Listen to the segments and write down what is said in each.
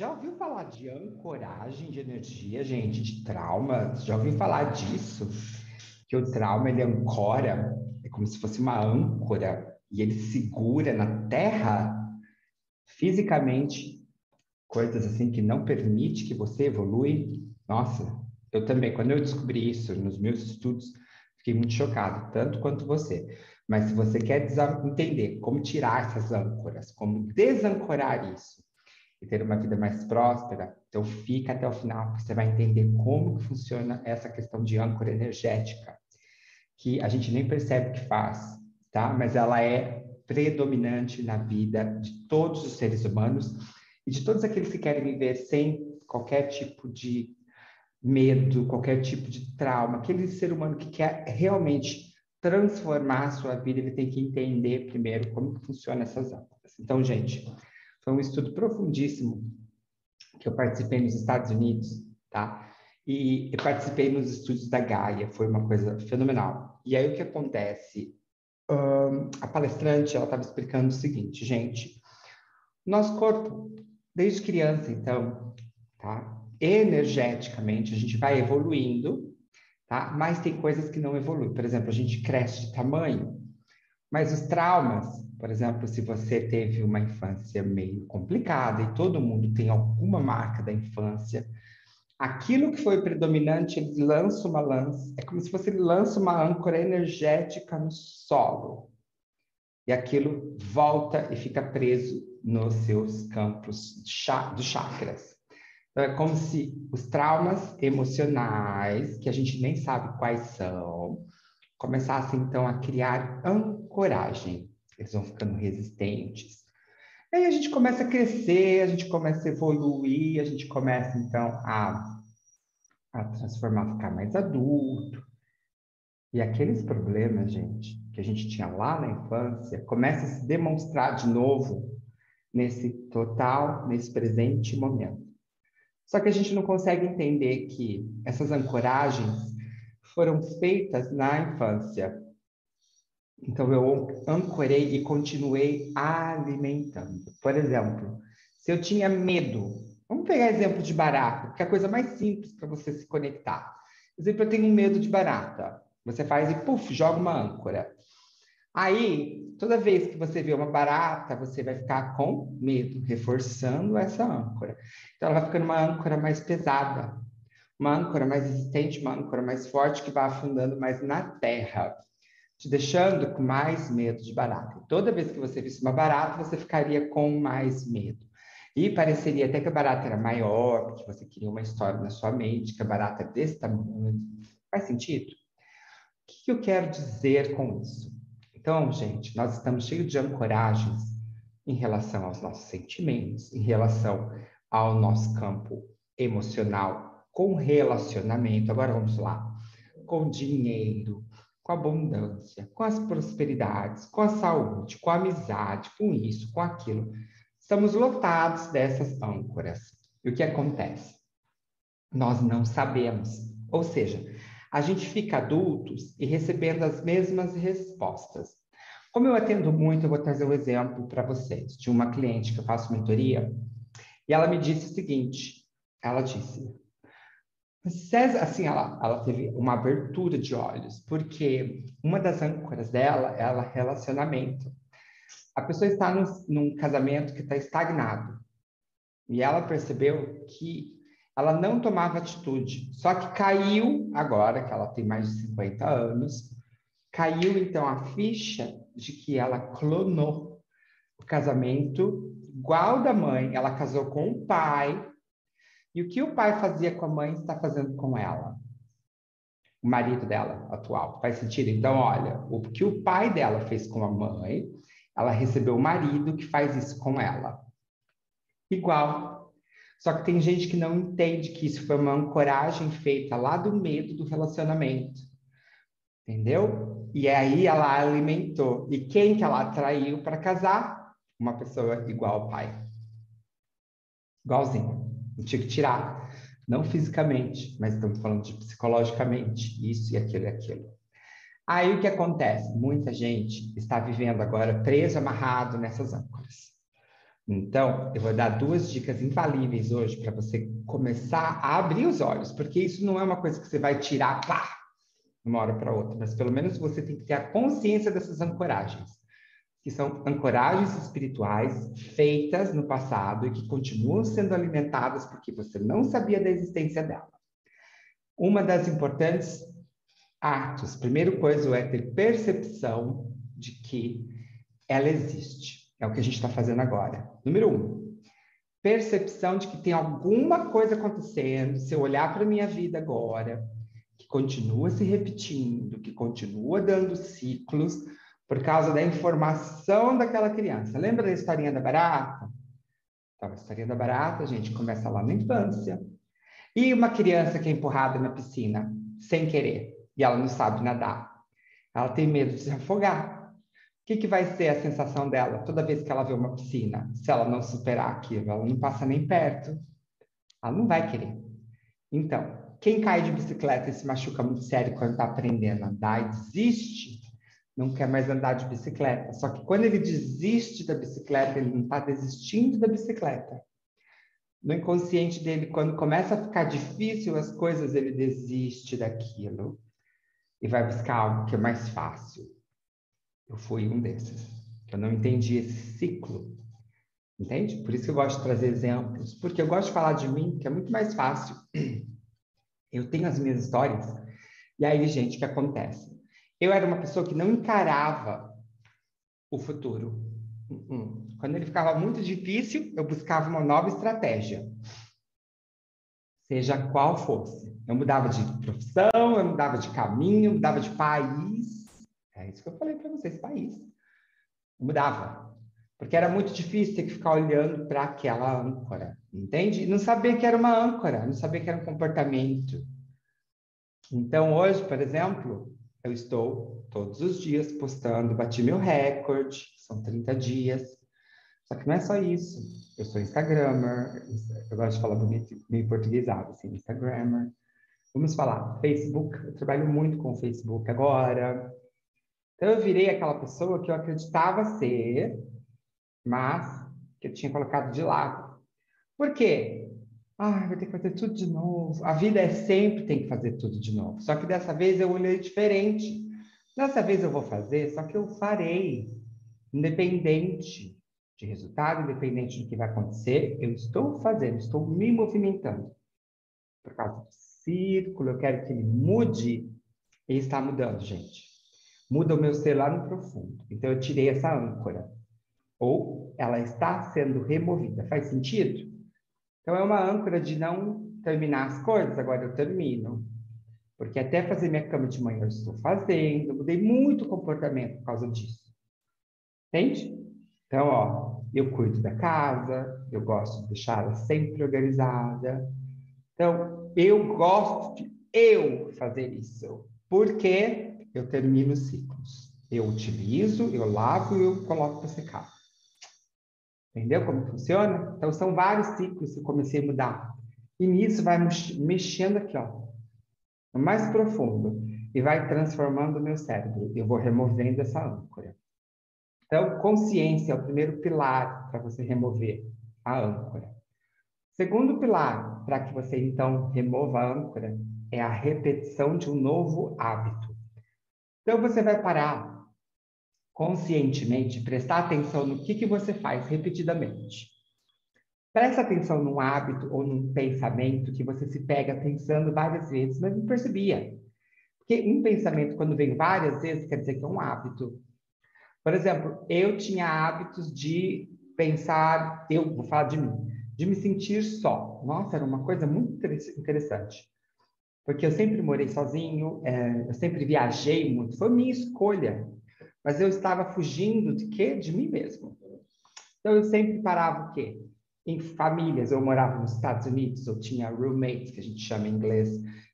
Já ouviu falar de ancoragem de energia, gente, de trauma? Já ouviu falar disso? Que o trauma ele ancora, é como se fosse uma âncora e ele segura na terra fisicamente coisas assim que não permite que você evolui. Nossa, eu também, quando eu descobri isso nos meus estudos, fiquei muito chocado, tanto quanto você. Mas se você quer entender como tirar essas âncoras, como desancorar isso e ter uma vida mais próspera, então fica até o final, porque você vai entender como que funciona essa questão de âncora energética, que a gente nem percebe que faz, tá? Mas ela é predominante na vida de todos os seres humanos e de todos aqueles que querem viver sem qualquer tipo de medo, qualquer tipo de trauma, aquele ser humano que quer realmente transformar a sua vida, ele tem que entender primeiro como que funciona essas âncoras. Então, gente, foi um estudo profundíssimo que eu participei nos Estados Unidos, tá? E participei nos estudos da Gaia, foi uma coisa fenomenal. E aí o que acontece? Um, a palestrante, ela estava explicando o seguinte, gente, nosso corpo, desde criança, então, tá? energeticamente, a gente vai evoluindo, tá? Mas tem coisas que não evoluem. Por exemplo, a gente cresce de tamanho, mas os traumas, por exemplo, se você teve uma infância meio complicada e todo mundo tem alguma marca da infância, aquilo que foi predominante, ele lança uma lança, é como se você lança uma âncora energética no solo. E aquilo volta e fica preso nos seus campos dos chakras. Então, é como se os traumas emocionais, que a gente nem sabe quais são, começassem então a criar ancoragem. Eles vão ficando resistentes. E aí a gente começa a crescer, a gente começa a evoluir, a gente começa então a, a transformar, ficar mais adulto. E aqueles problemas, gente, que a gente tinha lá na infância, começa a se demonstrar de novo nesse total, nesse presente momento. Só que a gente não consegue entender que essas ancoragens foram feitas na infância. Então eu ancorei e continuei alimentando. Por exemplo, se eu tinha medo, vamos pegar exemplo de barata, que é a coisa mais simples para você se conectar. Por exemplo, eu tenho medo de barata. Você faz e puf, joga uma âncora. Aí, toda vez que você vê uma barata, você vai ficar com medo, reforçando essa âncora. Então, ela vai ficando uma âncora mais pesada, uma âncora mais resistente, uma âncora mais forte, que vai afundando mais na terra, te deixando com mais medo de barata. toda vez que você visse uma barata, você ficaria com mais medo. E pareceria até que a barata era maior, porque você queria uma história na sua mente, que a barata é desse tamanho. Faz sentido? O que eu quero dizer com isso? Então, gente, nós estamos cheios de ancoragens em relação aos nossos sentimentos, em relação ao nosso campo emocional, com relacionamento. Agora vamos lá. Com dinheiro, com abundância, com as prosperidades, com a saúde, com a amizade, com isso, com aquilo. Estamos lotados dessas âncoras. E o que acontece? Nós não sabemos. Ou seja, a gente fica adultos e recebendo as mesmas respostas. Como eu atendo muito, eu vou trazer um exemplo para vocês de uma cliente que eu faço mentoria e ela me disse o seguinte: ela disse, César, assim, ela, ela teve uma abertura de olhos, porque uma das âncoras dela é ela relacionamento. A pessoa está num, num casamento que está estagnado e ela percebeu que ela não tomava atitude. Só que caiu, agora que ela tem mais de 50 anos, caiu então a ficha de que ela clonou o casamento igual da mãe. Ela casou com o pai. E o que o pai fazia com a mãe está fazendo com ela. O marido dela atual. Faz sentido? Então, olha, o que o pai dela fez com a mãe, ela recebeu o marido que faz isso com ela. Igual só que tem gente que não entende que isso foi uma ancoragem feita lá do medo do relacionamento. Entendeu? E aí ela alimentou. E quem que ela atraiu para casar? Uma pessoa igual ao pai. Igualzinho. Não tinha que tirar. Não fisicamente, mas estamos falando de psicologicamente. Isso e aquilo e aquilo. Aí o que acontece? Muita gente está vivendo agora preso, amarrado nessas âncoras Então, eu vou dar duas dicas infalíveis hoje para você começar a abrir os olhos, porque isso não é uma coisa que você vai tirar, pá, uma hora para outra, mas pelo menos você tem que ter a consciência dessas ancoragens, que são ancoragens espirituais feitas no passado e que continuam sendo alimentadas porque você não sabia da existência dela. Uma das importantes atos, primeiro coisa é ter percepção de que ela existe. É o que a gente está fazendo agora. Número um, percepção de que tem alguma coisa acontecendo. Se eu olhar para a minha vida agora, que continua se repetindo, que continua dando ciclos por causa da informação daquela criança. Lembra da historinha da barata? Então, a historinha da barata, a gente começa lá na infância. E uma criança que é empurrada na piscina sem querer e ela não sabe nadar. Ela tem medo de se afogar que, que vai ser a sensação dela toda vez que ela vê uma piscina? Se ela não superar aquilo, ela não passa nem perto. Ela não vai querer. Então, quem cai de bicicleta e se machuca muito sério quando está aprendendo a andar e desiste, não quer mais andar de bicicleta. Só que quando ele desiste da bicicleta, ele não está desistindo da bicicleta. No inconsciente dele, quando começa a ficar difícil as coisas, ele desiste daquilo e vai buscar algo que é mais fácil. Eu fui um desses. Eu não entendi esse ciclo. Entende? Por isso que eu gosto de trazer exemplos, porque eu gosto de falar de mim, que é muito mais fácil. Eu tenho as minhas histórias. E aí, gente, o que acontece? Eu era uma pessoa que não encarava o futuro. Uh-uh. Quando ele ficava muito difícil, eu buscava uma nova estratégia. Seja qual fosse. Eu mudava de profissão, eu mudava de caminho, eu mudava de país, é isso que eu falei para vocês, país. Mudava. Porque era muito difícil ter que ficar olhando para aquela âncora, entende? Não sabia que era uma âncora, não sabia que era um comportamento. Então, hoje, por exemplo, eu estou todos os dias postando, bati meu recorde, são 30 dias. Só que não é só isso. Eu sou Instagrammer, eu gosto de falar meio, meio portuguesado, assim, Instagrammer. Vamos falar, Facebook, eu trabalho muito com Facebook agora. Então, eu virei aquela pessoa que eu acreditava ser, mas que eu tinha colocado de lado. Por quê? Ah, vou ter que fazer tudo de novo. A vida é sempre tem que fazer tudo de novo. Só que dessa vez eu olhei diferente. Dessa vez eu vou fazer, só que eu farei. Independente de resultado, independente do que vai acontecer, eu estou fazendo, estou me movimentando. Por causa do círculo, eu quero que ele mude. Ele está mudando, gente muda o meu ser lá no profundo. Então, eu tirei essa âncora. Ou ela está sendo removida. Faz sentido? Então, é uma âncora de não terminar as coisas, agora eu termino. Porque até fazer minha cama de manhã eu estou fazendo, mudei muito o comportamento por causa disso. Entende? Então, ó, eu cuido da casa, eu gosto de deixá-la sempre organizada. Então, eu gosto de eu fazer isso. Por quê? eu termino ciclos. Eu utilizo, eu lavo e eu coloco para secar. Entendeu como funciona? Então, são vários ciclos que eu comecei a mudar. E nisso vai mexendo aqui, ó, no mais profundo, e vai transformando o meu cérebro. Eu vou removendo essa âncora. Então, consciência é o primeiro pilar para você remover a âncora. Segundo pilar para que você, então, remova a âncora é a repetição de um novo hábito. Então você vai parar conscientemente, prestar atenção no que, que você faz repetidamente. Presta atenção num hábito ou num pensamento que você se pega pensando várias vezes, mas não percebia. Porque um pensamento, quando vem várias vezes, quer dizer que é um hábito. Por exemplo, eu tinha hábitos de pensar, eu vou falar de mim, de me sentir só. Nossa, era uma coisa muito interessante porque eu sempre morei sozinho, é, eu sempre viajei muito, foi minha escolha, mas eu estava fugindo de quê? De mim mesmo. Então eu sempre parava o quê? Em famílias, eu morava nos Estados Unidos, eu tinha roommates, que a gente chama em inglês,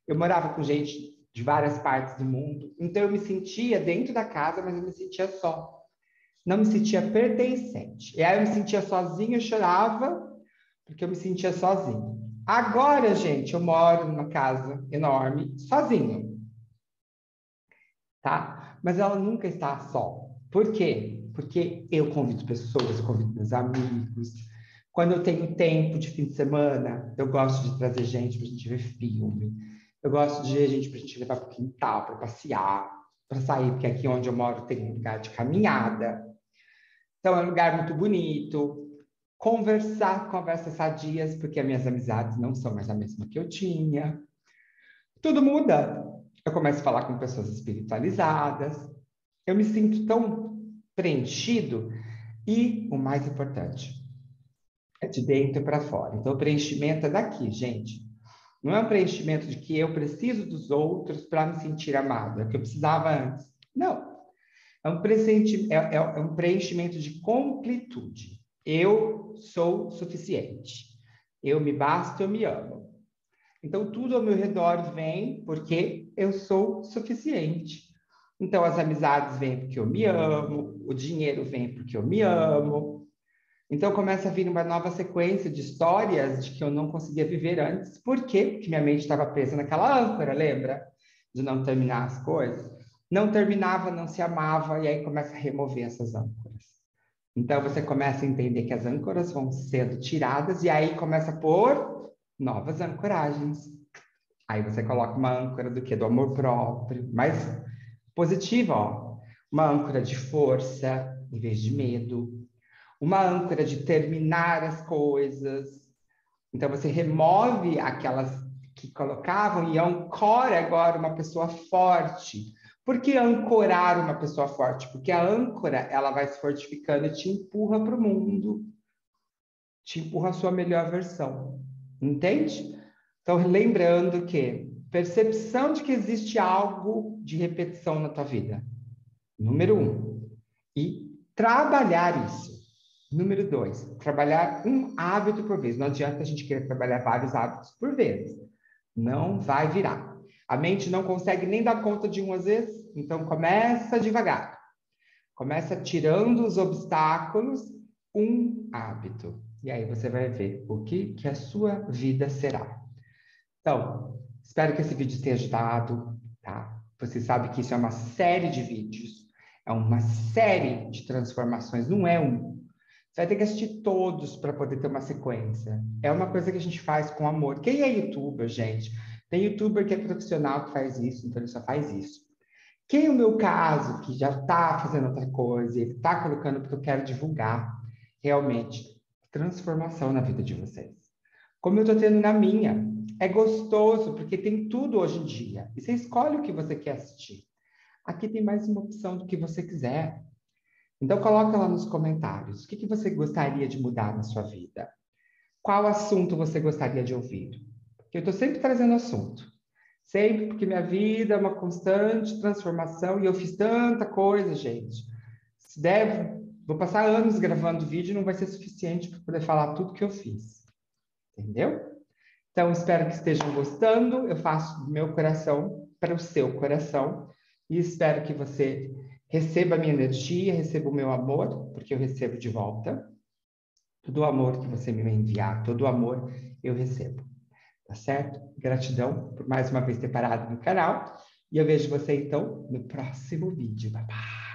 eu morava com gente de várias partes do mundo, então eu me sentia dentro da casa, mas eu me sentia só. Não me sentia pertencente. E aí eu me sentia sozinho, eu chorava, porque eu me sentia sozinho. Agora, gente, eu moro numa casa enorme, sozinho. Tá? Mas ela nunca está só. Por quê? porque eu convido pessoas, eu convido meus amigos. Quando eu tenho tempo de fim de semana, eu gosto de trazer gente para a gente ver filme. Eu gosto de ver gente para a gente levar para o quintal, para passear, para sair, porque aqui onde eu moro tem um lugar de caminhada. Então é um lugar muito bonito. Conversar, conversas sadias, porque as minhas amizades não são mais a mesma que eu tinha. Tudo muda. Eu começo a falar com pessoas espiritualizadas. Eu me sinto tão preenchido. E o mais importante, é de dentro para fora. Então, o preenchimento é daqui, gente. Não é um preenchimento de que eu preciso dos outros para me sentir amado, que eu precisava antes. Não. É um, é, é, é um preenchimento de completude. Eu sou suficiente. Eu me basto, eu me amo. Então, tudo ao meu redor vem porque eu sou suficiente. Então, as amizades vêm porque eu me amo, o dinheiro vem porque eu me amo. Então, começa a vir uma nova sequência de histórias de que eu não conseguia viver antes. Por quê? Porque minha mente estava presa naquela âncora, lembra? De não terminar as coisas. Não terminava, não se amava, e aí começa a remover essas âncoras. Então, você começa a entender que as âncoras vão sendo tiradas, e aí começa a pôr novas ancoragens. Aí você coloca uma âncora do que? Do amor próprio, mais positiva, ó. Uma âncora de força, em vez de medo. Uma âncora de terminar as coisas. Então, você remove aquelas que colocavam e ancora agora uma pessoa forte. Por que ancorar uma pessoa forte? Porque a âncora, ela vai se fortificando e te empurra para o mundo. Te empurra a sua melhor versão. Entende? Então, lembrando que percepção de que existe algo de repetição na tua vida. Número um. E trabalhar isso. Número dois, trabalhar um hábito por vez. Não adianta a gente querer trabalhar vários hábitos por vez. Não vai virar. A mente não consegue nem dar conta de um às vezes, então começa devagar. Começa tirando os obstáculos, um hábito. E aí você vai ver o que, que a sua vida será. Então, espero que esse vídeo tenha ajudado, tá? Você sabe que isso é uma série de vídeos, é uma série de transformações, não é um. Você vai ter que assistir todos para poder ter uma sequência. É uma coisa que a gente faz com amor. Quem é youtuber, gente? Tem youtuber que é profissional que faz isso, então ele só faz isso. Quem é o meu caso, que já está fazendo outra coisa, ele está colocando porque eu quero divulgar realmente transformação na vida de vocês. Como eu estou tendo na minha. É gostoso, porque tem tudo hoje em dia. E você escolhe o que você quer assistir. Aqui tem mais uma opção do que você quiser. Então, coloca lá nos comentários. O que, que você gostaria de mudar na sua vida? Qual assunto você gostaria de ouvir? Porque eu estou sempre trazendo assunto. Sempre, porque minha vida é uma constante transformação e eu fiz tanta coisa, gente. Se der, vou passar anos gravando vídeo, não vai ser suficiente para poder falar tudo que eu fiz. Entendeu? Então, espero que estejam gostando. Eu faço do meu coração para o seu coração e espero que você receba a minha energia, receba o meu amor, porque eu recebo de volta. Todo o amor que você me enviar, todo o amor eu recebo. Tá certo? Gratidão por mais uma vez ter parado no canal. E eu vejo você então no próximo vídeo. Bye bye!